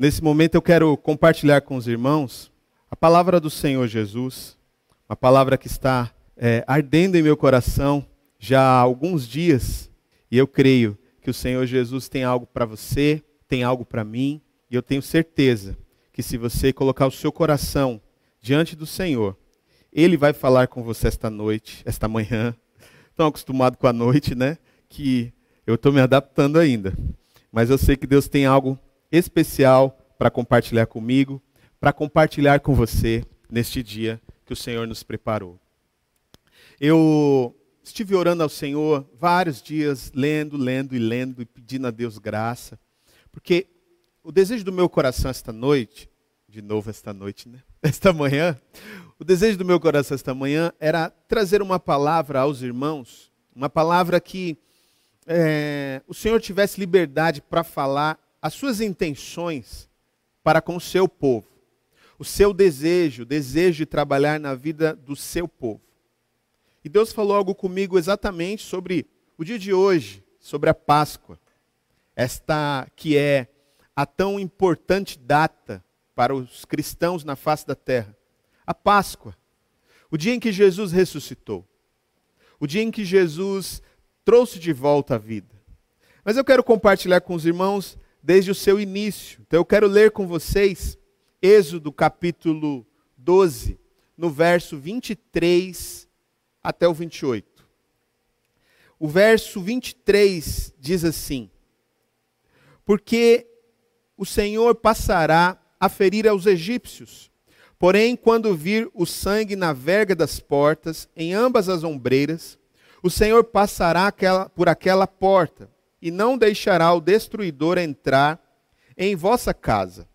Nesse momento eu quero compartilhar com os irmãos a palavra do Senhor Jesus, uma palavra que está é, ardendo em meu coração já há alguns dias, e eu creio que o Senhor Jesus tem algo para você, tem algo para mim, e eu tenho certeza que se você colocar o seu coração diante do Senhor, Ele vai falar com você esta noite, esta manhã. Estão acostumado com a noite, né? Que eu estou me adaptando ainda. Mas eu sei que Deus tem algo especial para compartilhar comigo, para compartilhar com você neste dia que o Senhor nos preparou. Eu estive orando ao Senhor vários dias, lendo, lendo e lendo e pedindo a Deus graça, porque o desejo do meu coração esta noite, de novo esta noite, né? Esta manhã, o desejo do meu coração esta manhã era trazer uma palavra aos irmãos, uma palavra que é, o Senhor tivesse liberdade para falar as suas intenções para com o seu povo, o seu desejo, o desejo de trabalhar na vida do seu povo. E Deus falou algo comigo exatamente sobre o dia de hoje, sobre a Páscoa, esta que é a tão importante data para os cristãos na face da terra. A Páscoa, o dia em que Jesus ressuscitou, o dia em que Jesus trouxe de volta a vida. Mas eu quero compartilhar com os irmãos desde o seu início. Então eu quero ler com vocês Êxodo capítulo 12, no verso 23 até o 28. O verso 23 diz assim: Porque o Senhor passará a ferir aos egípcios, porém, quando vir o sangue na verga das portas, em ambas as ombreiras, o Senhor passará aquela, por aquela porta e não deixará o destruidor entrar em vossa casa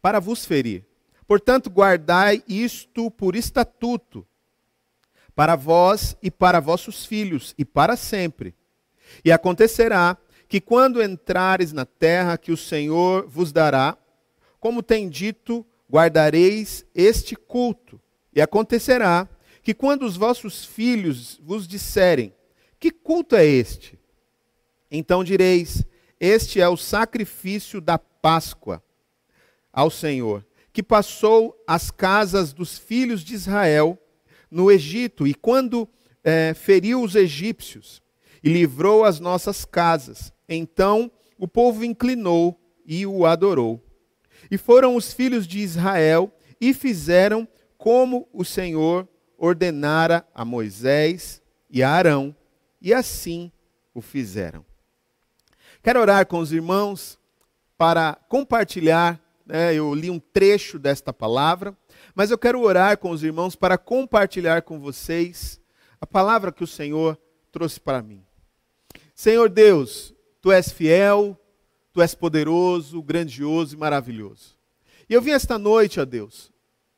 para vos ferir. Portanto, guardai isto por estatuto para vós e para vossos filhos e para sempre. E acontecerá que quando entrares na terra que o Senhor vos dará, como tem dito, guardareis este culto. E acontecerá que quando os vossos filhos vos disserem: Que culto é este? Então direis: Este é o sacrifício da Páscoa ao Senhor, que passou as casas dos filhos de Israel no Egito, e quando é, feriu os egípcios e livrou as nossas casas. Então o povo inclinou e o adorou. E foram os filhos de Israel e fizeram como o Senhor ordenara a Moisés e a Arão, e assim o fizeram. Quero orar com os irmãos para compartilhar. Né, eu li um trecho desta palavra, mas eu quero orar com os irmãos para compartilhar com vocês a palavra que o Senhor trouxe para mim. Senhor Deus, tu és fiel, tu és poderoso, grandioso e maravilhoso. E eu vim esta noite, ó Deus,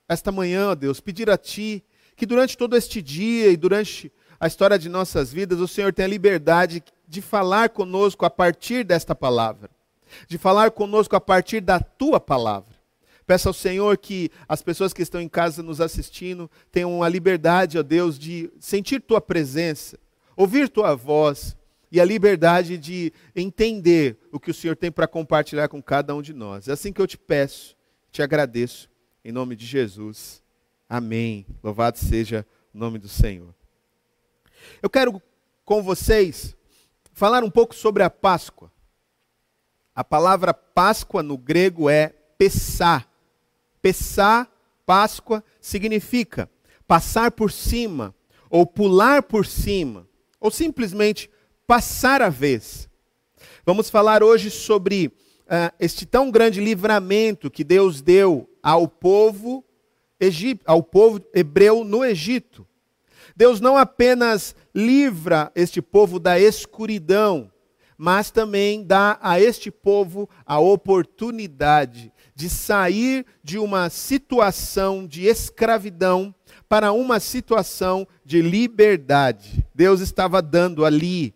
esta manhã, ó Deus, pedir a Ti que durante todo este dia e durante a história de nossas vidas, o Senhor tenha liberdade de falar conosco a partir desta palavra, de falar conosco a partir da tua palavra. Peço ao Senhor que as pessoas que estão em casa nos assistindo tenham a liberdade, ó Deus, de sentir tua presença, ouvir tua voz e a liberdade de entender o que o Senhor tem para compartilhar com cada um de nós. É assim que eu te peço, te agradeço, em nome de Jesus. Amém. Louvado seja o nome do Senhor. Eu quero com vocês falar um pouco sobre a Páscoa. A palavra Páscoa no grego é Pessá. Pessá, Páscoa, significa passar por cima, ou pular por cima, ou simplesmente passar a vez. Vamos falar hoje sobre uh, este tão grande livramento que Deus deu ao povo, ao povo hebreu no Egito. Deus não apenas livra este povo da escuridão, mas também dá a este povo a oportunidade de sair de uma situação de escravidão para uma situação de liberdade. Deus estava dando ali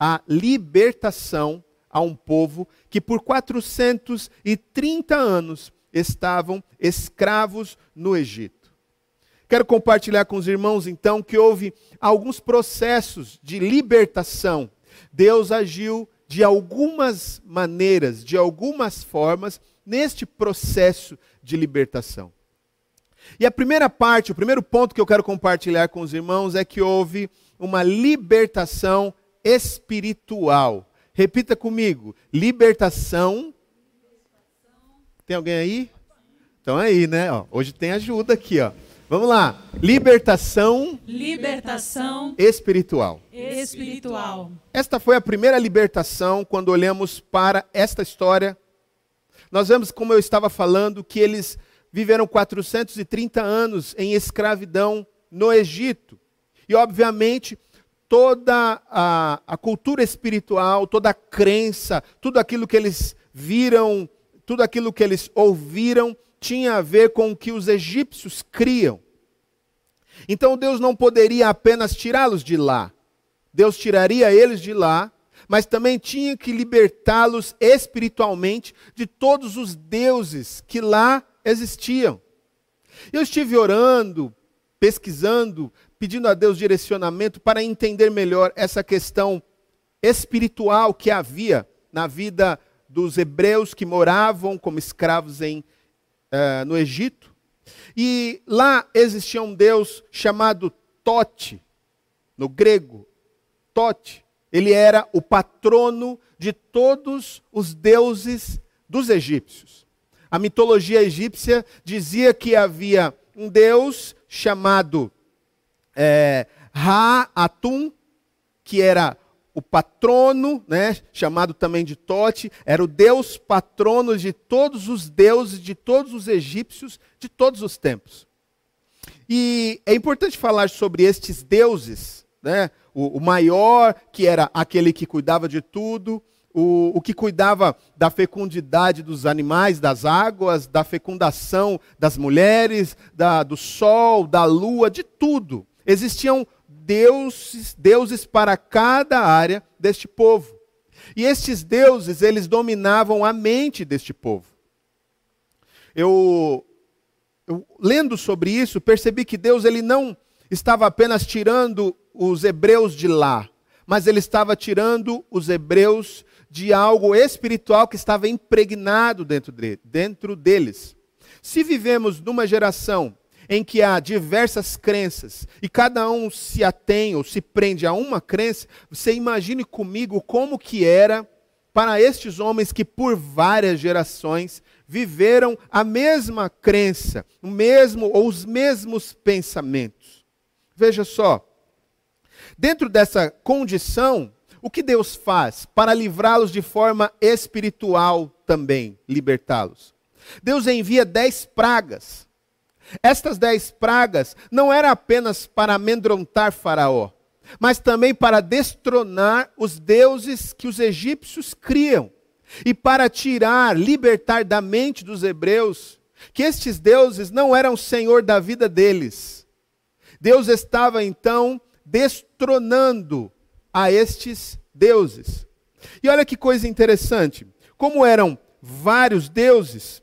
a libertação a um povo que por 430 anos estavam escravos no Egito. Quero compartilhar com os irmãos, então, que houve alguns processos de libertação. Deus agiu de algumas maneiras, de algumas formas, neste processo de libertação. E a primeira parte, o primeiro ponto que eu quero compartilhar com os irmãos é que houve uma libertação espiritual. Repita comigo: libertação. Tem alguém aí? Então aí, né? Ó, hoje tem ajuda aqui, ó. Vamos lá. Libertação. Libertação espiritual. Espiritual. Esta foi a primeira libertação quando olhamos para esta história. Nós vemos, como eu estava falando, que eles viveram 430 anos em escravidão no Egito. E, obviamente, toda a, a cultura espiritual, toda a crença, tudo aquilo que eles viram, tudo aquilo que eles ouviram, tinha a ver com o que os egípcios criam. Então Deus não poderia apenas tirá-los de lá. Deus tiraria eles de lá, mas também tinha que libertá-los espiritualmente de todos os deuses que lá existiam. Eu estive orando, pesquisando, pedindo a Deus direcionamento para entender melhor essa questão espiritual que havia na vida dos hebreus que moravam como escravos em uh, no Egito. E lá existia um deus chamado Tote, no grego, Tote. Ele era o patrono de todos os deuses dos egípcios. A mitologia egípcia dizia que havia um deus chamado é, Ra-Atum, que era o patrono, né, chamado também de Tote, era o deus patrono de todos os deuses, de todos os egípcios, de todos os tempos. E é importante falar sobre estes deuses, né, o, o maior, que era aquele que cuidava de tudo, o, o, que cuidava da fecundidade dos animais, das águas, da fecundação das mulheres, da, do sol, da lua, de tudo. Existiam deuses, deuses para cada área deste povo. E estes deuses, eles dominavam a mente deste povo. Eu, eu, lendo sobre isso, percebi que Deus ele não estava apenas tirando os hebreus de lá, mas ele estava tirando os hebreus de algo espiritual que estava impregnado dentro, de, dentro deles. Se vivemos numa geração em que há diversas crenças e cada um se atém ou se prende a uma crença, você imagine comigo como que era para estes homens que por várias gerações viveram a mesma crença, o mesmo ou os mesmos pensamentos. Veja só, dentro dessa condição, o que Deus faz para livrá-los de forma espiritual também, libertá-los? Deus envia dez pragas estas dez pragas não eram apenas para amedrontar Faraó, mas também para destronar os deuses que os egípcios criam e para tirar, libertar da mente dos hebreus que estes deuses não eram senhor da vida deles. Deus estava então destronando a estes deuses. E olha que coisa interessante, como eram vários deuses,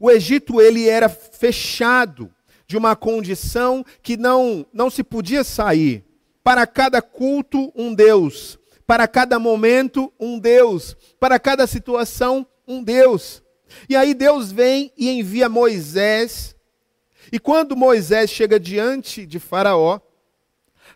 o Egito ele era fechado de uma condição que não não se podia sair. Para cada culto um Deus, para cada momento um Deus, para cada situação um Deus. E aí Deus vem e envia Moisés. E quando Moisés chega diante de Faraó,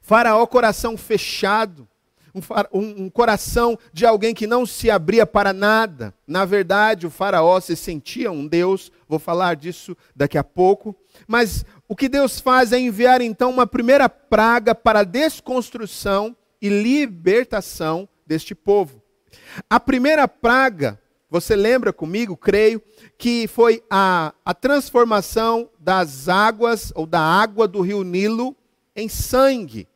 Faraó coração fechado, um, um, coração de alguém que não se abria para nada. Na verdade, o Faraó se sentia um Deus, vou falar disso daqui a pouco. Mas o que Deus faz é enviar então uma primeira praga para a desconstrução e libertação deste povo. A primeira praga, você lembra comigo, creio, que foi a, a transformação das águas ou da água do rio Nilo em sangue.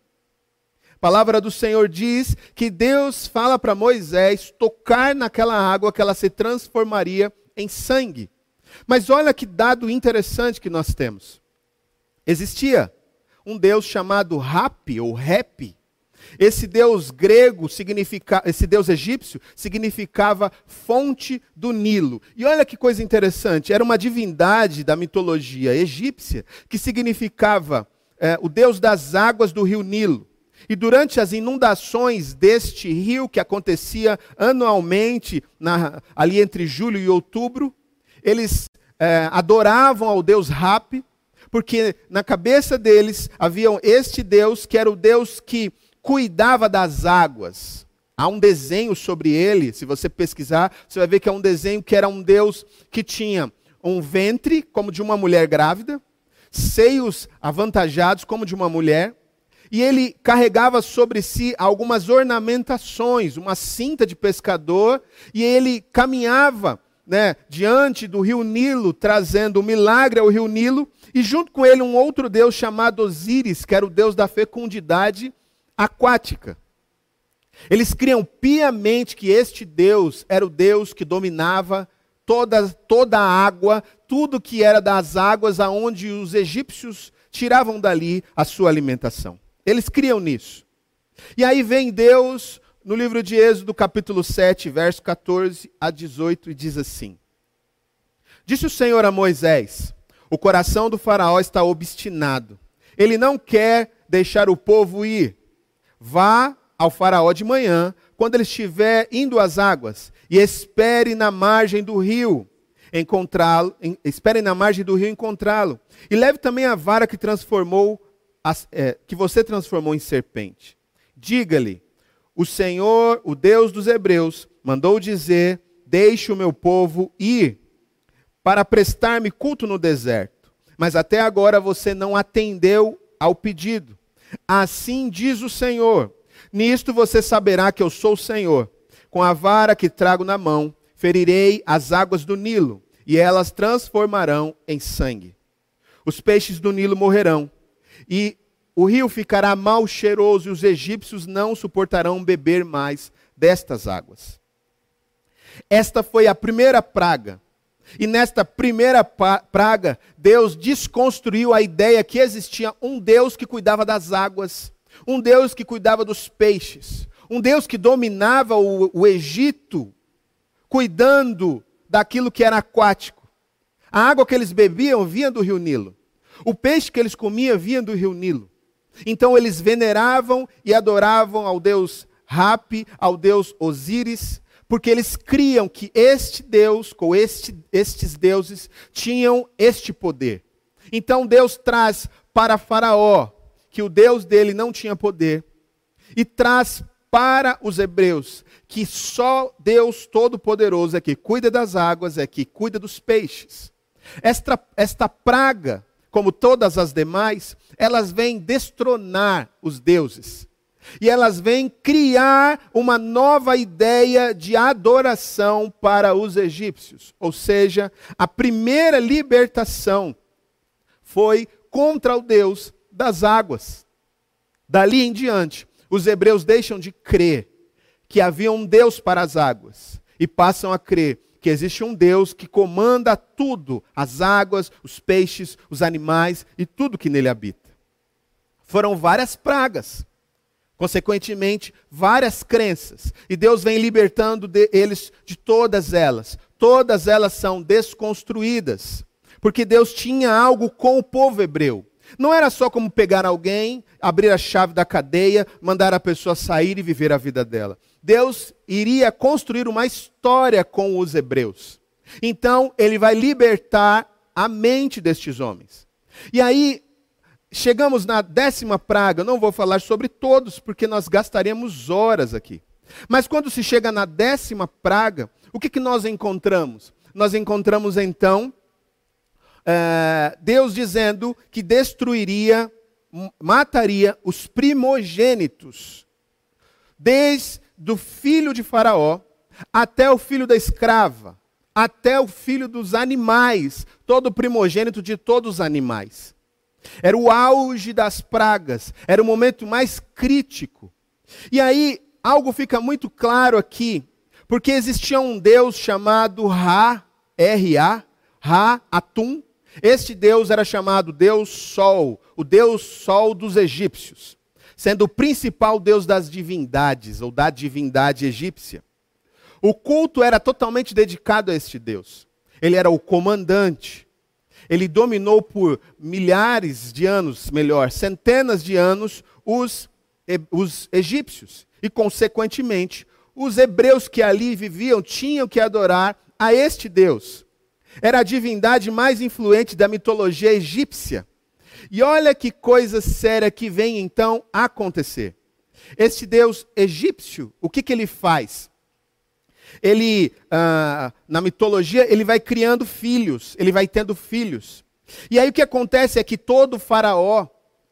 A palavra do Senhor diz que Deus fala para Moisés tocar naquela água que ela se transformaria em sangue. Mas olha que dado interessante que nós temos. Existia um Deus chamado Rap ou Rep. Esse Deus grego significa, esse Deus egípcio significava fonte do Nilo. E olha que coisa interessante, era uma divindade da mitologia egípcia que significava é, o Deus das águas do rio Nilo. E durante as inundações deste rio, que acontecia anualmente, na, ali entre julho e outubro, eles é, adoravam ao deus Rap, porque na cabeça deles havia este Deus que era o Deus que cuidava das águas. Há um desenho sobre ele, se você pesquisar, você vai ver que é um desenho que era um Deus que tinha um ventre como de uma mulher grávida, seios avantajados como de uma mulher, e ele carregava sobre si algumas ornamentações, uma cinta de pescador, e ele caminhava né, diante do rio Nilo, trazendo o milagre ao rio Nilo, e junto com ele um outro deus chamado Osíris, que era o deus da fecundidade aquática. Eles criam piamente que este Deus era o Deus que dominava toda, toda a água, tudo que era das águas aonde os egípcios tiravam dali a sua alimentação. Eles criam nisso. E aí vem Deus no livro de Êxodo, capítulo 7, verso 14 a 18, e diz assim: Disse o Senhor a Moisés: O coração do Faraó está obstinado. Ele não quer deixar o povo ir. Vá ao Faraó de manhã, quando ele estiver indo às águas, e espere na margem do rio encontrá-lo, espere na margem do rio encontrá-lo. E leve também a vara que transformou, é, que você transformou em serpente. Diga-lhe: o Senhor, o Deus dos Hebreus, mandou dizer: Deixe o meu povo ir para prestar-me culto no deserto. Mas até agora você não atendeu ao pedido. Assim diz o Senhor: Nisto você saberá que eu sou o Senhor. Com a vara que trago na mão, ferirei as águas do Nilo, e elas transformarão em sangue. Os peixes do Nilo morrerão, e o rio ficará mal cheiroso e os egípcios não suportarão beber mais destas águas. Esta foi a primeira praga. E nesta primeira praga, Deus desconstruiu a ideia que existia um Deus que cuidava das águas, um Deus que cuidava dos peixes, um Deus que dominava o, o Egito, cuidando daquilo que era aquático. A água que eles bebiam vinha do rio Nilo. O peixe que eles comiam vinha do rio Nilo. Então eles veneravam e adoravam ao deus Rapi, ao deus Osíris, porque eles criam que este Deus, com este, estes deuses, tinham este poder. Então Deus traz para Faraó que o Deus dele não tinha poder, e traz para os hebreus que só Deus Todo-Poderoso é que cuida das águas, é que cuida dos peixes. Esta, esta praga como todas as demais, elas vêm destronar os deuses. E elas vêm criar uma nova ideia de adoração para os egípcios. Ou seja, a primeira libertação foi contra o Deus das águas. Dali em diante, os hebreus deixam de crer que havia um Deus para as águas e passam a crer que existe um Deus que comanda tudo, as águas, os peixes, os animais e tudo que nele habita. Foram várias pragas, consequentemente, várias crenças, e Deus vem libertando de eles de todas elas. Todas elas são desconstruídas, porque Deus tinha algo com o povo hebreu. Não era só como pegar alguém, abrir a chave da cadeia, mandar a pessoa sair e viver a vida dela. Deus iria construir uma história com os hebreus. Então, ele vai libertar a mente destes homens. E aí, chegamos na décima praga. Não vou falar sobre todos, porque nós gastaríamos horas aqui. Mas quando se chega na décima praga, o que, que nós encontramos? Nós encontramos então é, Deus dizendo que destruiria, mataria os primogênitos, desde do filho de Faraó até o filho da escrava, até o filho dos animais, todo primogênito de todos os animais. Era o auge das pragas, era o momento mais crítico. E aí, algo fica muito claro aqui, porque existia um Deus chamado Ra, R-A, Ra, Atum. Este Deus era chamado Deus Sol, o Deus Sol dos egípcios sendo o principal deus das divindades, ou da divindade egípcia. O culto era totalmente dedicado a este deus. Ele era o comandante. Ele dominou por milhares de anos, melhor, centenas de anos, os os egípcios. E, consequentemente, os hebreus que ali viviam tinham que adorar a este Deus. Era a divindade mais influente da mitologia egípcia. E olha que coisa séria que vem então acontecer. Este Deus egípcio, o que, que ele faz? Ele, ah, na mitologia, ele vai criando filhos, ele vai tendo filhos. E aí o que acontece é que todo faraó,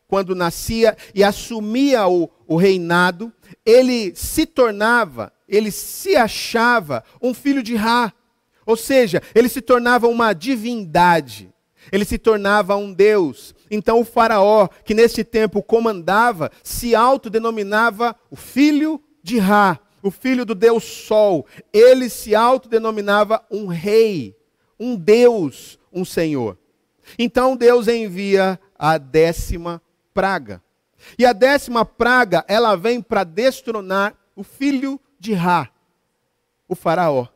quando nascia e assumia o, o reinado, ele se tornava, ele se achava um filho de Ra. Ou seja, ele se tornava uma divindade, ele se tornava um Deus. Então o Faraó, que nesse tempo comandava, se autodenominava o filho de Ra, o filho do Deus Sol. Ele se autodenominava um rei, um Deus, um Senhor. Então Deus envia a décima praga. E a décima praga, ela vem para destronar o filho de Ra, o faraó.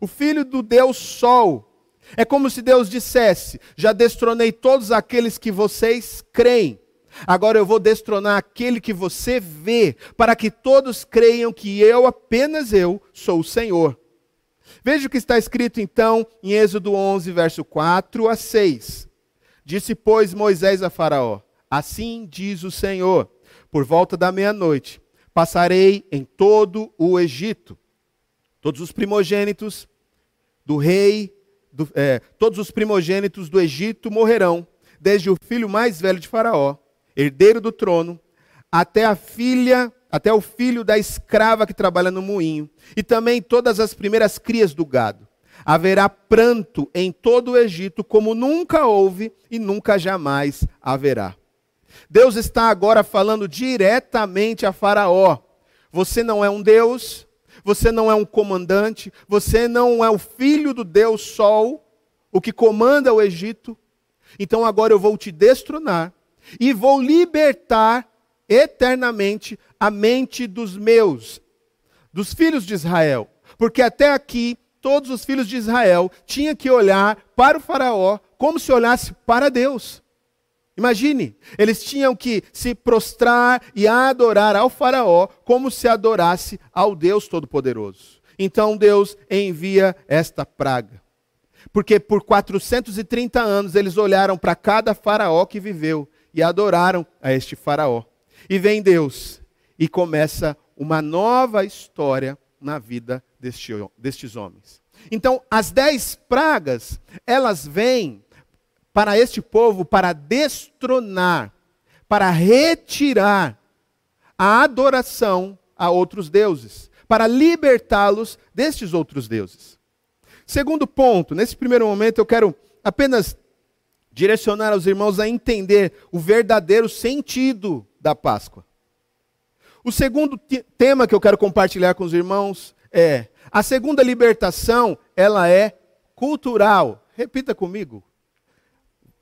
O filho do Deus Sol. É como se Deus dissesse: Já destronei todos aqueles que vocês creem. Agora eu vou destronar aquele que você vê, para que todos creiam que eu, apenas eu, sou o Senhor. Veja o que está escrito então em Êxodo 11, verso 4 a 6. Disse, pois, Moisés a Faraó: Assim diz o Senhor: Por volta da meia-noite passarei em todo o Egito. Todos os primogênitos do rei, do, é, todos os primogênitos do Egito morrerão, desde o filho mais velho de Faraó, herdeiro do trono, até a filha, até o filho da escrava que trabalha no moinho, e também todas as primeiras crias do gado haverá pranto em todo o Egito, como nunca houve e nunca jamais haverá. Deus está agora falando diretamente a Faraó: você não é um Deus, você não é um comandante, você não é o filho do Deus Sol, o que comanda o Egito. Então agora eu vou te destronar e vou libertar eternamente a mente dos meus, dos filhos de Israel. Porque até aqui todos os filhos de Israel tinham que olhar para o Faraó como se olhasse para Deus. Imagine, eles tinham que se prostrar e adorar ao Faraó como se adorasse ao Deus Todo-Poderoso. Então Deus envia esta praga. Porque por 430 anos eles olharam para cada Faraó que viveu e adoraram a este Faraó. E vem Deus e começa uma nova história na vida deste, destes homens. Então, as dez pragas, elas vêm para este povo para destronar, para retirar a adoração a outros deuses, para libertá-los destes outros deuses. Segundo ponto, nesse primeiro momento eu quero apenas direcionar os irmãos a entender o verdadeiro sentido da Páscoa. O segundo tema que eu quero compartilhar com os irmãos é: a segunda libertação, ela é cultural. Repita comigo.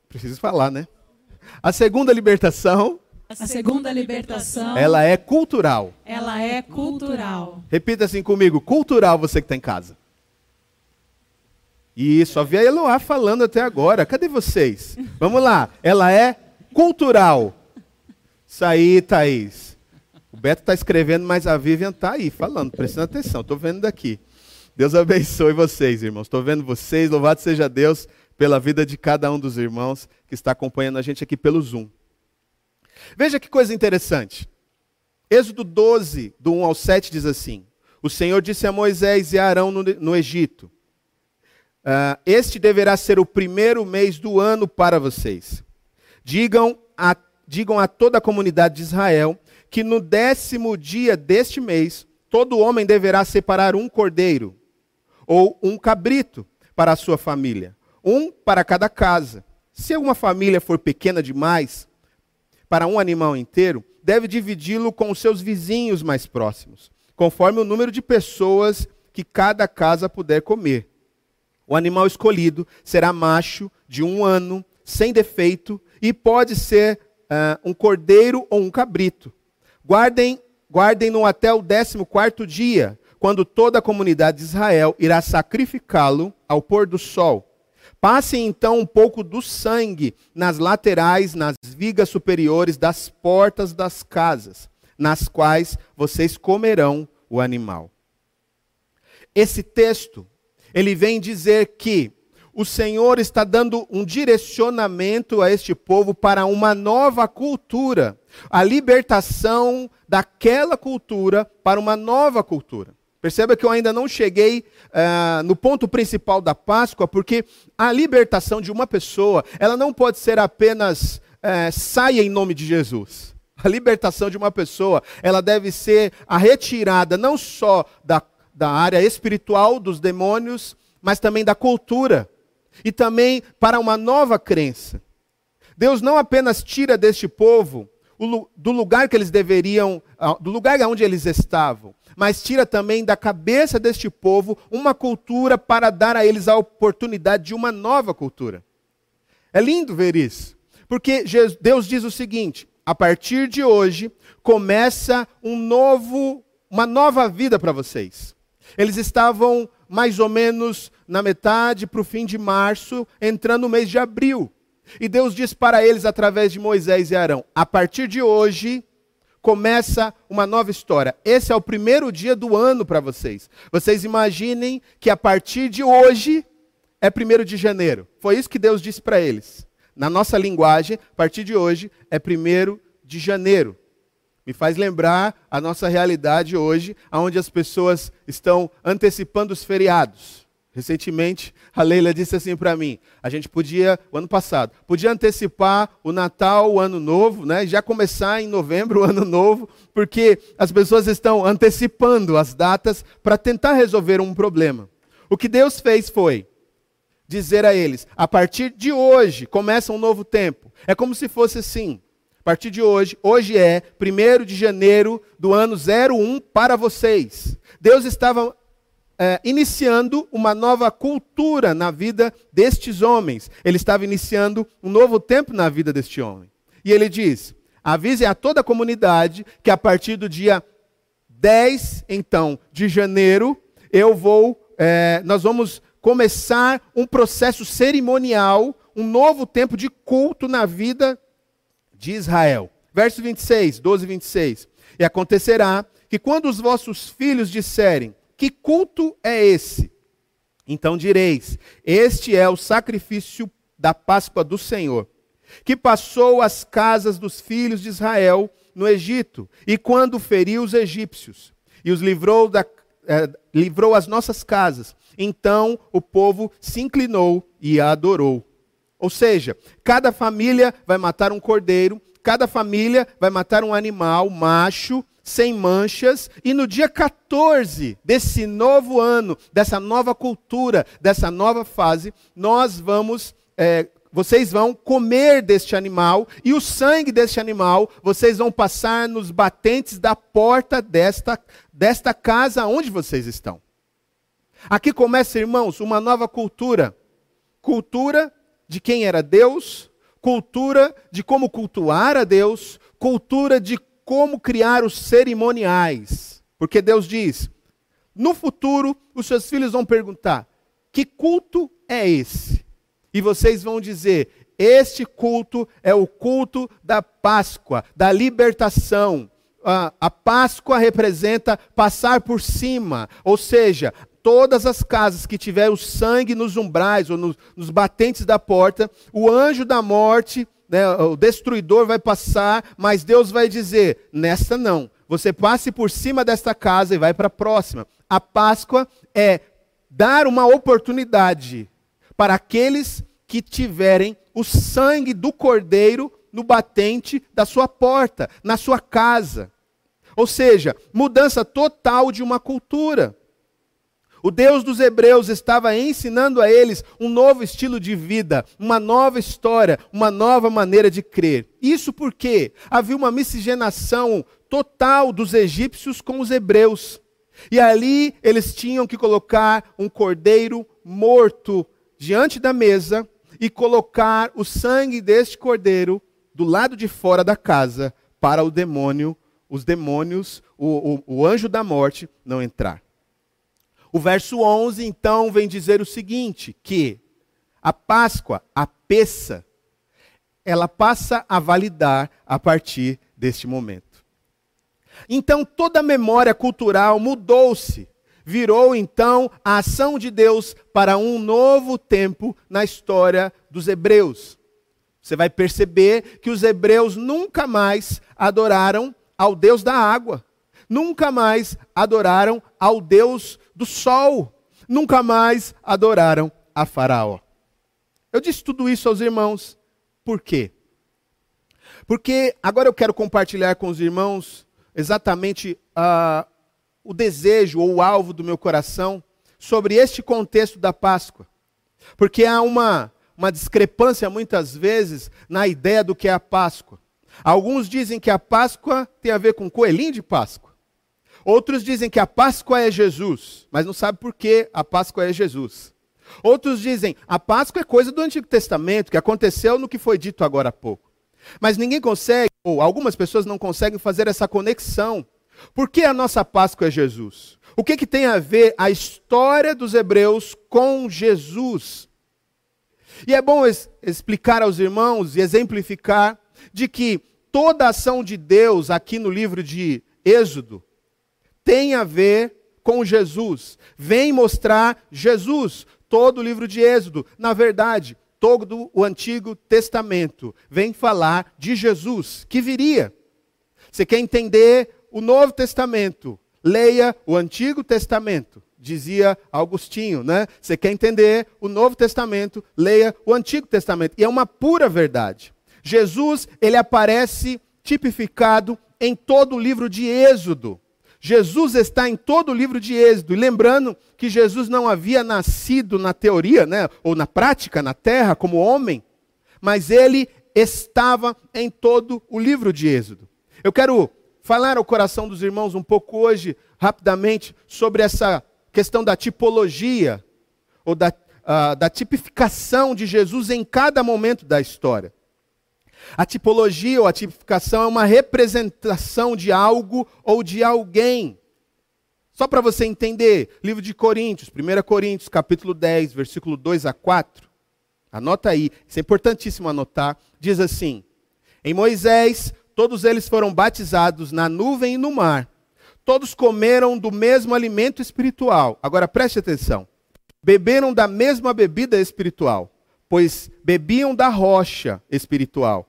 Preciso falar, né? A segunda libertação, a segunda libertação, ela é cultural. Ela é cultural. Repita assim comigo, cultural você que está em casa. Isso, a Eloá falando até agora. Cadê vocês? Vamos lá. Ela é cultural. Isso aí, Thaís. O Beto está escrevendo, mas a Vivian está aí falando, prestando atenção. Estou vendo daqui. Deus abençoe vocês, irmãos. Estou vendo vocês. Louvado seja Deus pela vida de cada um dos irmãos que está acompanhando a gente aqui pelo Zoom. Veja que coisa interessante. Êxodo 12, do 1 ao 7, diz assim: O Senhor disse a Moisés e a Arão no, no Egito: uh, Este deverá ser o primeiro mês do ano para vocês. Digam a, digam a toda a comunidade de Israel que no décimo dia deste mês, todo homem deverá separar um cordeiro ou um cabrito para a sua família, um para cada casa. Se alguma família for pequena demais para um animal inteiro, deve dividi-lo com os seus vizinhos mais próximos, conforme o número de pessoas que cada casa puder comer. O animal escolhido será macho de um ano, sem defeito, e pode ser uh, um cordeiro ou um cabrito. Guardem, guardem-no até o décimo quarto dia, quando toda a comunidade de Israel irá sacrificá-lo ao pôr do sol. Passem então um pouco do sangue nas laterais, nas vigas superiores das portas das casas, nas quais vocês comerão o animal. Esse texto, ele vem dizer que o Senhor está dando um direcionamento a este povo para uma nova cultura, a libertação daquela cultura para uma nova cultura. Perceba que eu ainda não cheguei uh, no ponto principal da Páscoa, porque a libertação de uma pessoa, ela não pode ser apenas uh, saia em nome de Jesus. A libertação de uma pessoa, ela deve ser a retirada não só da, da área espiritual dos demônios, mas também da cultura e também para uma nova crença. Deus não apenas tira deste povo do lugar que eles deveriam, ah, do lugar onde eles estavam, mas tira também da cabeça deste povo uma cultura para dar a eles a oportunidade de uma nova cultura. É lindo ver isso, porque Deus diz o seguinte: a partir de hoje começa um novo, uma nova vida para vocês. Eles estavam mais ou menos na metade para o fim de março, entrando no mês de abril. E Deus diz para eles, através de Moisés e Arão: a partir de hoje começa uma nova história. Esse é o primeiro dia do ano para vocês. Vocês imaginem que a partir de hoje é primeiro de janeiro. Foi isso que Deus disse para eles. Na nossa linguagem, a partir de hoje é primeiro de janeiro. Me faz lembrar a nossa realidade hoje, onde as pessoas estão antecipando os feriados. Recentemente, a Leila disse assim para mim: a gente podia, o ano passado, podia antecipar o Natal, o Ano Novo, né? Já começar em novembro o Ano Novo, porque as pessoas estão antecipando as datas para tentar resolver um problema. O que Deus fez foi dizer a eles: a partir de hoje começa um novo tempo. É como se fosse assim. A partir de hoje, hoje é 1 de janeiro do ano 01 para vocês. Deus estava é, iniciando uma nova cultura na vida destes homens. Ele estava iniciando um novo tempo na vida deste homem. E ele diz: avise a toda a comunidade que a partir do dia 10, então, de janeiro, eu vou, é, nós vamos começar um processo cerimonial, um novo tempo de culto na vida de Israel. Verso 26, 12 e 26. E acontecerá que quando os vossos filhos disserem, que culto é esse? Então direis: Este é o sacrifício da Páscoa do Senhor, que passou as casas dos filhos de Israel no Egito, e quando feriu os egípcios, e os livrou, da, eh, livrou as nossas casas. Então o povo se inclinou e a adorou. Ou seja, cada família vai matar um cordeiro, cada família vai matar um animal macho sem manchas, e no dia 14 desse novo ano, dessa nova cultura, dessa nova fase, nós vamos, é, vocês vão comer deste animal, e o sangue deste animal vocês vão passar nos batentes da porta desta, desta casa onde vocês estão. Aqui começa, irmãos, uma nova cultura. Cultura de quem era Deus, cultura de como cultuar a Deus, cultura de como criar os cerimoniais. Porque Deus diz: no futuro, os seus filhos vão perguntar: que culto é esse? E vocês vão dizer: este culto é o culto da Páscoa, da libertação. A, Páscoa representa passar por cima, ou seja, todas as casas que tiver o sangue nos umbrais ou nos, nos batentes da porta, o anjo da morte né, o destruidor vai passar, mas Deus vai dizer: nesta não. Você passe por cima desta casa e vai para a próxima. A Páscoa é dar uma oportunidade para aqueles que tiverem o sangue do cordeiro no batente da sua porta, na sua casa. Ou seja, mudança total de uma cultura. O Deus dos Hebreus estava ensinando a eles um novo estilo de vida, uma nova história, uma nova maneira de crer. Isso porque havia uma miscigenação total dos egípcios com os hebreus. E ali eles tinham que colocar um cordeiro morto diante da mesa e colocar o sangue deste cordeiro do lado de fora da casa para o demônio, os demônios, o, o, o anjo da morte não entrar. O verso 11 então vem dizer o seguinte: que a Páscoa, a peça, ela passa a validar a partir deste momento. Então toda a memória cultural mudou-se. Virou então a ação de Deus para um novo tempo na história dos hebreus. Você vai perceber que os hebreus nunca mais adoraram ao Deus da água, nunca mais adoraram ao Deus do sol, nunca mais adoraram a Faraó. Eu disse tudo isso aos irmãos, por quê? Porque agora eu quero compartilhar com os irmãos exatamente uh, o desejo ou o alvo do meu coração sobre este contexto da Páscoa. Porque há uma, uma discrepância muitas vezes na ideia do que é a Páscoa. Alguns dizem que a Páscoa tem a ver com coelhinho de Páscoa. Outros dizem que a Páscoa é Jesus, mas não sabe por que a Páscoa é Jesus. Outros dizem a Páscoa é coisa do Antigo Testamento, que aconteceu no que foi dito agora há pouco. Mas ninguém consegue, ou algumas pessoas não conseguem fazer essa conexão. Por que a nossa Páscoa é Jesus? O que, que tem a ver a história dos hebreus com Jesus? E é bom explicar aos irmãos e exemplificar de que toda a ação de Deus aqui no livro de Êxodo tem a ver com Jesus. Vem mostrar Jesus. Todo o livro de Êxodo, na verdade, todo o Antigo Testamento vem falar de Jesus que viria. Você quer entender o Novo Testamento? Leia o Antigo Testamento, dizia Augustinho, né? Você quer entender o Novo Testamento? Leia o Antigo Testamento. E é uma pura verdade. Jesus, ele aparece tipificado em todo o livro de Êxodo. Jesus está em todo o livro de Êxodo. E lembrando que Jesus não havia nascido na teoria, né, ou na prática, na terra, como homem, mas ele estava em todo o livro de Êxodo. Eu quero falar ao coração dos irmãos um pouco hoje, rapidamente, sobre essa questão da tipologia, ou da, uh, da tipificação de Jesus em cada momento da história. A tipologia ou a tipificação é uma representação de algo ou de alguém. Só para você entender, livro de Coríntios, 1 Coríntios, capítulo 10, versículo 2 a 4. Anota aí, isso é importantíssimo anotar. Diz assim: Em Moisés, todos eles foram batizados na nuvem e no mar. Todos comeram do mesmo alimento espiritual. Agora preste atenção. Beberam da mesma bebida espiritual, pois bebiam da rocha espiritual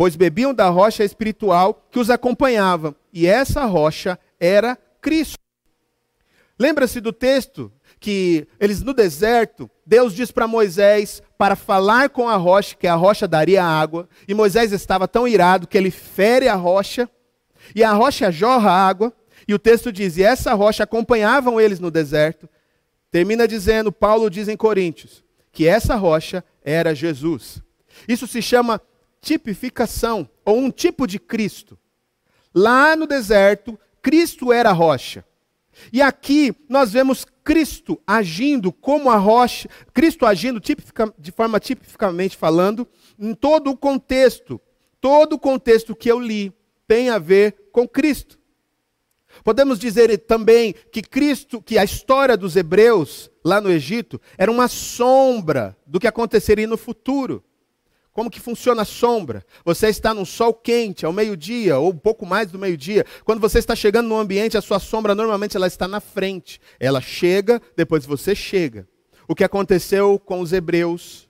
pois bebiam da rocha espiritual que os acompanhava, e essa rocha era Cristo. Lembra-se do texto que eles no deserto, Deus diz para Moisés para falar com a rocha, que a rocha daria água, e Moisés estava tão irado que ele fere a rocha, e a rocha jorra água, e o texto diz: e essa rocha acompanhavam eles no deserto. Termina dizendo, Paulo diz em Coríntios, que essa rocha era Jesus. Isso se chama tipificação, ou um tipo de Cristo. Lá no deserto, Cristo era a rocha. E aqui nós vemos Cristo agindo como a rocha, Cristo agindo tipifica, de forma tipicamente falando, em todo o contexto. Todo o contexto que eu li tem a ver com Cristo. Podemos dizer também que Cristo, que a história dos hebreus lá no Egito era uma sombra do que aconteceria no futuro. Como que funciona a sombra? Você está num sol quente, ao meio-dia, ou um pouco mais do meio-dia. Quando você está chegando no ambiente, a sua sombra normalmente ela está na frente. Ela chega, depois você chega. O que aconteceu com os hebreus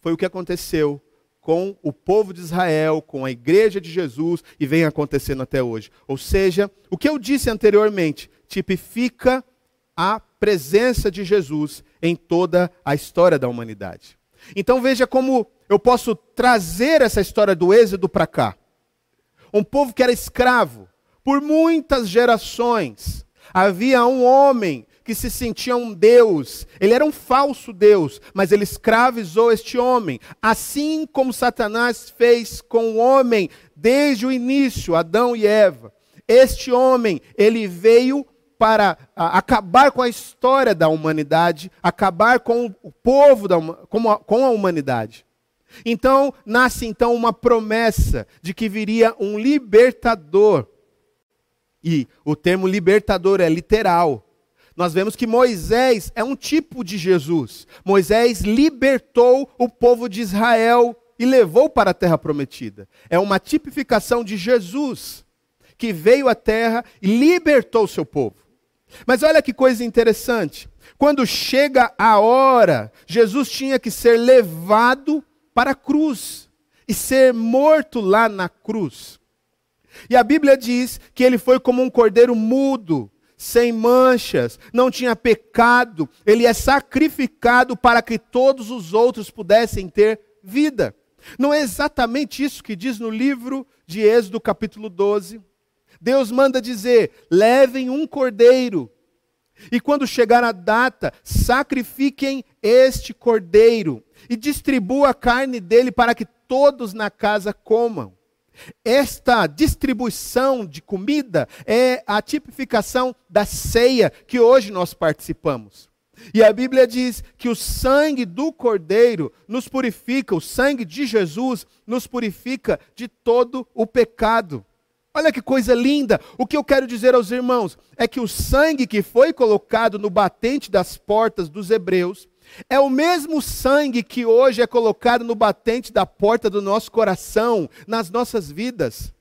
foi o que aconteceu com o povo de Israel, com a igreja de Jesus e vem acontecendo até hoje. Ou seja, o que eu disse anteriormente tipifica a presença de Jesus em toda a história da humanidade. Então veja como eu posso trazer essa história do Êxodo para cá. Um povo que era escravo por muitas gerações. Havia um homem que se sentia um Deus. Ele era um falso Deus, mas ele escravizou este homem. Assim como Satanás fez com o homem desde o início, Adão e Eva. Este homem, ele veio para acabar com a história da humanidade, acabar com o povo, da, a, com a humanidade. Então, nasce então uma promessa de que viria um libertador. E o termo libertador é literal. Nós vemos que Moisés é um tipo de Jesus. Moisés libertou o povo de Israel e levou para a terra prometida. É uma tipificação de Jesus, que veio à terra e libertou o seu povo. Mas olha que coisa interessante. Quando chega a hora, Jesus tinha que ser levado para a cruz e ser morto lá na cruz. E a Bíblia diz que ele foi como um cordeiro mudo, sem manchas, não tinha pecado, ele é sacrificado para que todos os outros pudessem ter vida. Não é exatamente isso que diz no livro de Êxodo, capítulo 12? Deus manda dizer: levem um cordeiro, e quando chegar a data, sacrifiquem este cordeiro, e distribua a carne dele para que todos na casa comam. Esta distribuição de comida é a tipificação da ceia que hoje nós participamos. E a Bíblia diz que o sangue do Cordeiro nos purifica, o sangue de Jesus nos purifica de todo o pecado. Olha que coisa linda! O que eu quero dizer aos irmãos é que o sangue que foi colocado no batente das portas dos hebreus é o mesmo sangue que hoje é colocado no batente da porta do nosso coração, nas nossas vidas.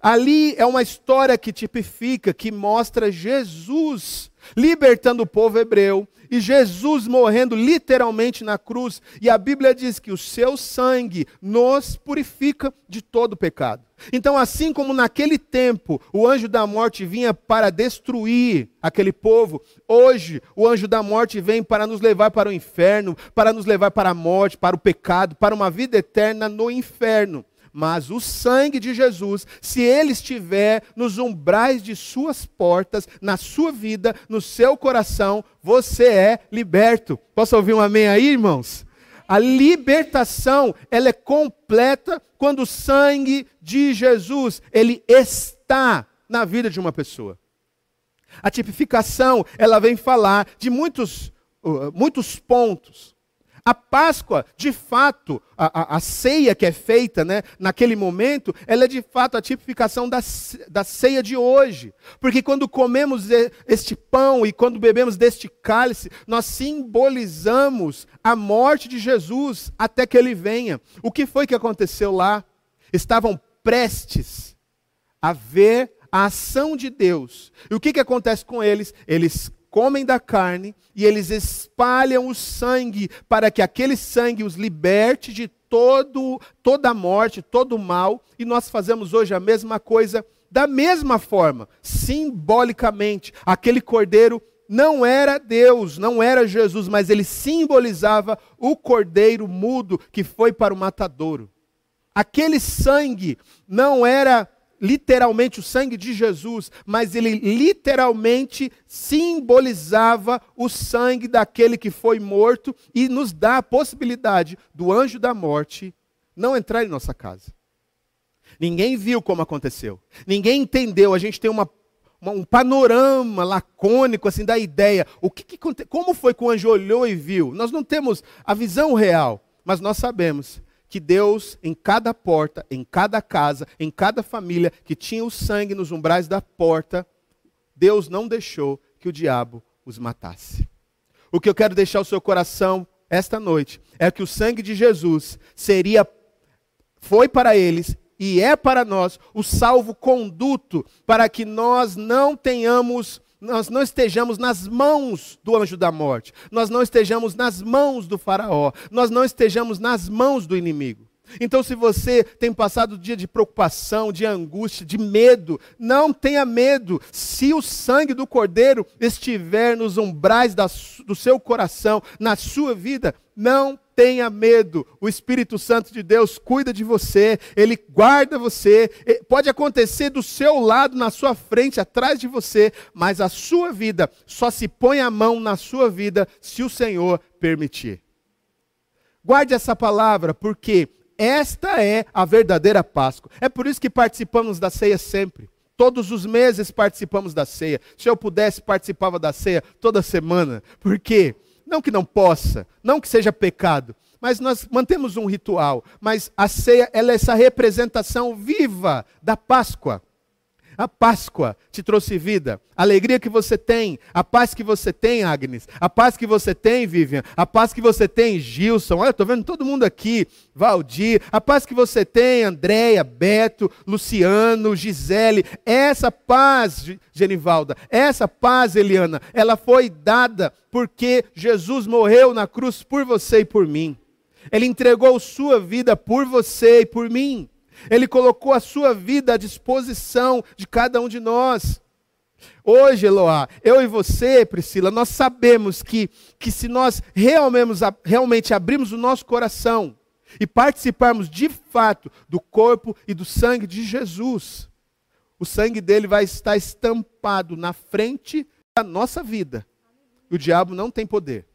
Ali é uma história que tipifica, que mostra Jesus libertando o povo hebreu e Jesus morrendo literalmente na cruz. E a Bíblia diz que o seu sangue nos purifica de todo pecado. Então, assim como naquele tempo o anjo da morte vinha para destruir aquele povo, hoje o anjo da morte vem para nos levar para o inferno, para nos levar para a morte, para o pecado, para uma vida eterna no inferno. Mas o sangue de Jesus, se ele estiver nos umbrais de suas portas, na sua vida, no seu coração, você é liberto. Posso ouvir um amém aí, irmãos? A libertação, ela é completa quando o sangue de Jesus, ele está na vida de uma pessoa. A tipificação, ela vem falar de muitos, uh, muitos pontos. A Páscoa, de fato, a, a, a, ceia que é feita né, naquele momento, ela é de fato a tipificação da, da ceia de hoje. Porque quando comemos este pão e quando bebemos deste cálice, nós simbolizamos a morte de Jesus até que ele venha. O que foi que aconteceu lá? Estavam prestes a ver a ação de Deus. E o que, que acontece com eles? Eles comem da carne e eles espalham o sangue para que aquele sangue os liberte de todo, toda a morte, todo o mal. E nós fazemos hoje a mesma coisa da mesma forma, simbolicamente. Aquele cordeiro não era Deus, não era Jesus, mas ele simbolizava o cordeiro mudo que foi para o matadouro. Aquele sangue não era literalmente o sangue de Jesus, mas ele literalmente simbolizava o sangue daquele que foi morto e nos dá a possibilidade do anjo da morte não entrar em nossa casa. Ninguém viu como aconteceu. Ninguém entendeu. A gente tem uma, uma, um panorama lacônico assim da ideia. O que, que como foi que o anjo olhou e viu? Nós não temos a visão real, mas nós sabemos que Deus, em cada porta, em cada casa, em cada família que tinha o sangue nos umbrais da porta, Deus não deixou que o diabo os matasse. O que eu quero deixar o seu coração esta noite é que o sangue de Jesus seria foi para eles e é para nós o salvo conduto para que nós não tenhamos nós não estejamos nas mãos do anjo da morte, nós não estejamos nas mãos do faraó, nós não estejamos nas mãos do inimigo. Então, se você tem passado dia de preocupação, de angústia, de medo, não tenha medo. Se o sangue do Cordeiro estiver nos umbrais da, do seu coração, na sua vida, não tenha medo. O Espírito Santo de Deus cuida de você, ele guarda você. Pode acontecer do seu lado, na sua frente, atrás de você, mas a sua vida só se põe a mão na sua vida se o Senhor permitir. Guarde essa palavra, porque esta é a verdadeira Páscoa. É por isso que participamos da ceia sempre. Todos os meses participamos da ceia. Se eu pudesse, participava da ceia toda semana. Por quê? Não que não possa, não que seja pecado, mas nós mantemos um ritual. Mas a ceia, ela é essa representação viva da Páscoa. A Páscoa te trouxe vida. A alegria que você tem, a paz que você tem, Agnes, a paz que você tem, Vivian, a paz que você tem, Gilson. Olha, estou vendo todo mundo aqui, Valdir, a paz que você tem, Andréia, Beto, Luciano, Gisele. Essa paz, Genivalda, essa paz, Eliana, ela foi dada porque Jesus morreu na cruz por você e por mim. Ele entregou sua vida por você e por mim. Ele colocou a sua vida à disposição de cada um de nós. Hoje, Eloá, eu e você, Priscila, nós sabemos que, que se nós realmente, abrirmos o nosso coração e participarmos de fato do corpo e do sangue de Jesus, o sangue dele vai estar estampado na frente da nossa vida. O diabo não tem poder.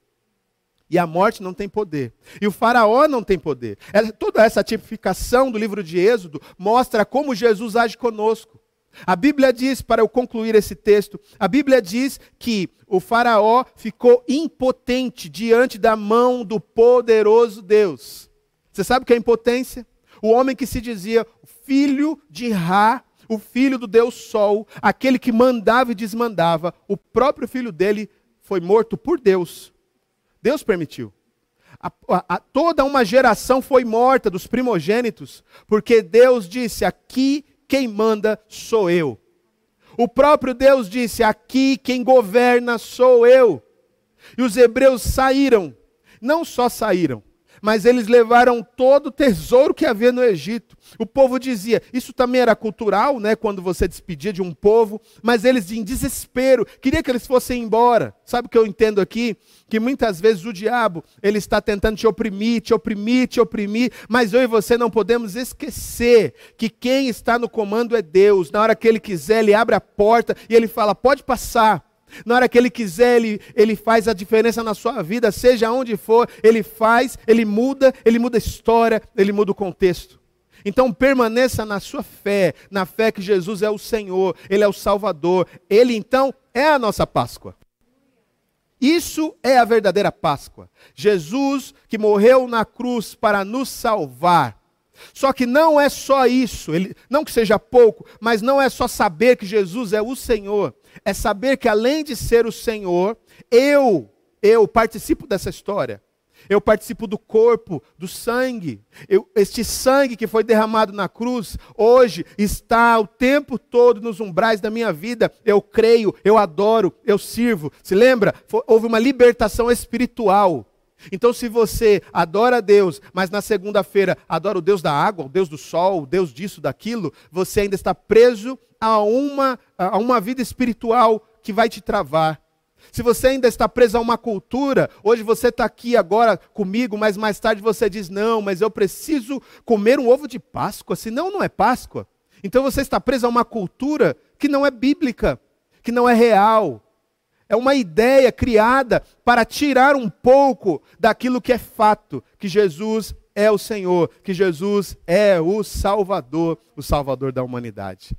E a morte não tem poder. E o faraó não tem poder. É, toda essa tipificação do livro de Êxodo mostra como Jesus age conosco. A Bíblia diz, para eu concluir esse texto, a Bíblia diz que o faraó ficou impotente diante da mão do poderoso Deus. Você sabe o que é impotência? O homem que se dizia filho de Ra, o filho do Deus Sol, aquele que mandava e desmandava, o próprio filho dele foi morto por Deus Deus permitiu. A, a, a, toda uma geração foi morta dos primogênitos, porque Deus disse: aqui quem manda sou eu. O próprio Deus disse: aqui quem governa sou eu. E os hebreus saíram, não só saíram, mas eles levaram todo o tesouro que havia no Egito. O povo dizia, isso também era cultural, né, quando você despedia de um povo, mas eles em desespero, queria que eles fossem embora. Sabe o que eu entendo aqui? Que muitas vezes o diabo, ele está tentando te oprimir, te oprimir, te oprimir, mas eu e você não podemos esquecer que quem está no comando é Deus. Na hora que ele quiser, ele abre a porta e ele fala: "Pode passar". Na hora que Ele quiser, Ele, ele faz a diferença na sua vida, seja onde for, Ele faz, Ele muda, Ele muda a história, Ele muda o contexto. Então permaneça na sua fé, na fé que Jesus é o Senhor, Ele é o Salvador, Ele então é a nossa Páscoa. Isso é a verdadeira Páscoa. Jesus que morreu na cruz para nos salvar. Só que não é só isso, ele, não que seja pouco, mas não é só saber que Jesus é o Senhor é saber que além de ser o Senhor, eu, eu participo dessa história. Eu participo do corpo, do sangue. Eu, este sangue que foi derramado na cruz, hoje está o tempo todo nos umbrais da minha vida. Eu creio, eu adoro, eu sirvo. Se lembra? Houve uma libertação espiritual. Então, se você adora a Deus, mas na segunda-feira adora o Deus da água, o Deus do sol, o Deus disso, daquilo, você ainda está preso a uma, a uma vida espiritual que vai te travar. Se você ainda está preso a uma cultura, hoje você está aqui agora comigo, mas mais tarde você diz: não, mas eu preciso comer um ovo de Páscoa, senão não é Páscoa. Então você está preso a uma cultura que não é bíblica, que não é real. É uma ideia criada para tirar um pouco daquilo que é fato, que Jesus é o Senhor, que Jesus é o Salvador, o Salvador da humanidade.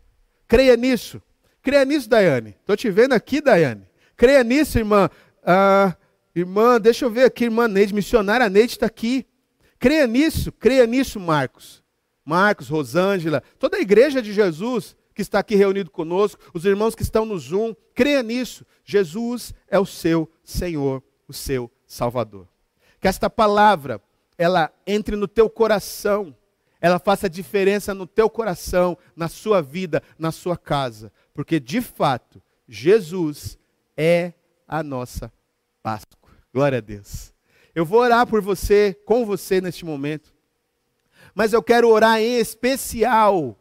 Creia nisso. Creia nisso, Daiane. Estou te vendo aqui, Daiane. Creia nisso, irmã. Ah, irmã, deixa eu ver aqui, irmã Neide, missionária Neide está aqui. Creia nisso, creia nisso, Marcos. Marcos, Rosângela, toda a igreja de Jesus que está aqui reunido conosco, os irmãos que estão no Zoom, creia nisso. Jesus é o seu Senhor, o seu Salvador. Que esta palavra, ela entre no teu coração ela faça diferença no teu coração, na sua vida, na sua casa. Porque, de fato, Jesus é a nossa Páscoa. Glória a Deus. Eu vou orar por você, com você neste momento. Mas eu quero orar em especial,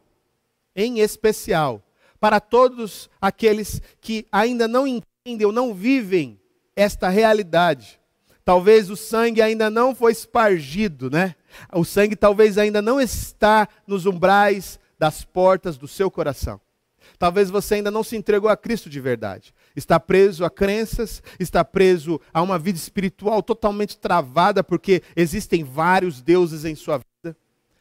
em especial, para todos aqueles que ainda não entendem ou não vivem esta realidade. Talvez o sangue ainda não foi espargido, né? O sangue talvez ainda não está nos umbrais das portas do seu coração. Talvez você ainda não se entregou a Cristo de verdade. Está preso a crenças, está preso a uma vida espiritual totalmente travada, porque existem vários deuses em sua vida.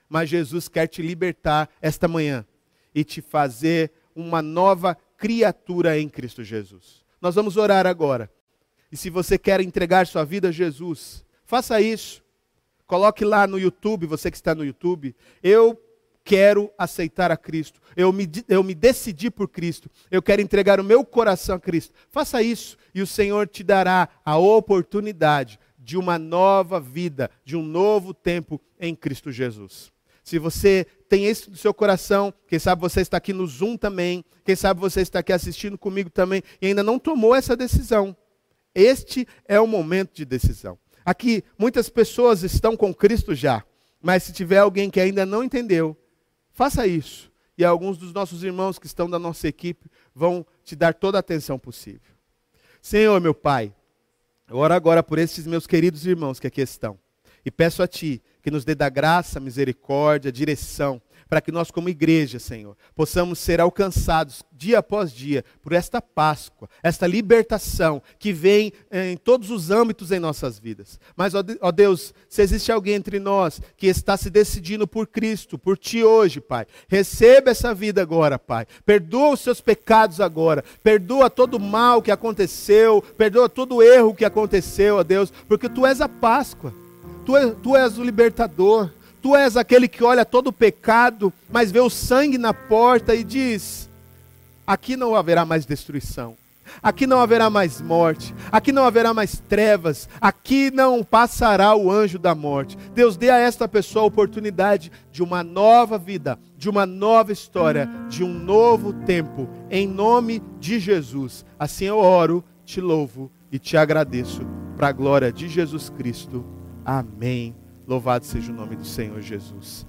Mas Jesus quer te libertar esta manhã e te fazer uma nova criatura em Cristo Jesus. Nós vamos orar agora. E se você quer entregar sua vida a Jesus, faça isso. Coloque lá no YouTube, você que está no YouTube. Eu quero aceitar a Cristo, eu me, eu me decidi por Cristo, eu quero entregar o meu coração a Cristo. Faça isso e o Senhor te dará a oportunidade de uma nova vida, de um novo tempo em Cristo Jesus. Se você tem isso no seu coração, quem sabe você está aqui no Zoom também, quem sabe você está aqui assistindo comigo também e ainda não tomou essa decisão. Este é o momento de decisão. Aqui, muitas pessoas estão com Cristo já, mas se tiver alguém que ainda não entendeu, faça isso. E alguns dos nossos irmãos que estão da nossa equipe vão te dar toda a atenção possível. Senhor, meu Pai, eu oro agora por esses meus queridos irmãos que aqui estão. E peço a Ti que nos dê da graça, misericórdia, direção, para que nós, como igreja, Senhor, possamos ser alcançados dia após dia por esta Páscoa, esta libertação que vem eh, em todos os âmbitos em nossas vidas. Mas, ó Deus, se existe alguém entre nós que está se decidindo por Cristo, por Ti hoje, Pai, receba essa vida agora, Pai. Perdoa os seus pecados agora, perdoa todo o mal que aconteceu, perdoa todo o erro que aconteceu, ó Deus, porque Tu és a Páscoa. Tu, é, tu és o libertador. Tu és aquele que olha todo o pecado, mas vê o sangue na porta e diz: aqui não haverá mais destruição. Aqui não haverá mais morte, aqui não haverá mais trevas, aqui não passará o anjo da morte. Deus dê a esta pessoa a oportunidade de uma nova vida, de uma nova história, de um novo tempo, em nome de Jesus. Assim eu oro, te louvo e te agradeço, para a glória de Jesus Cristo. Amém. Louvado seja o nome do Senhor Jesus.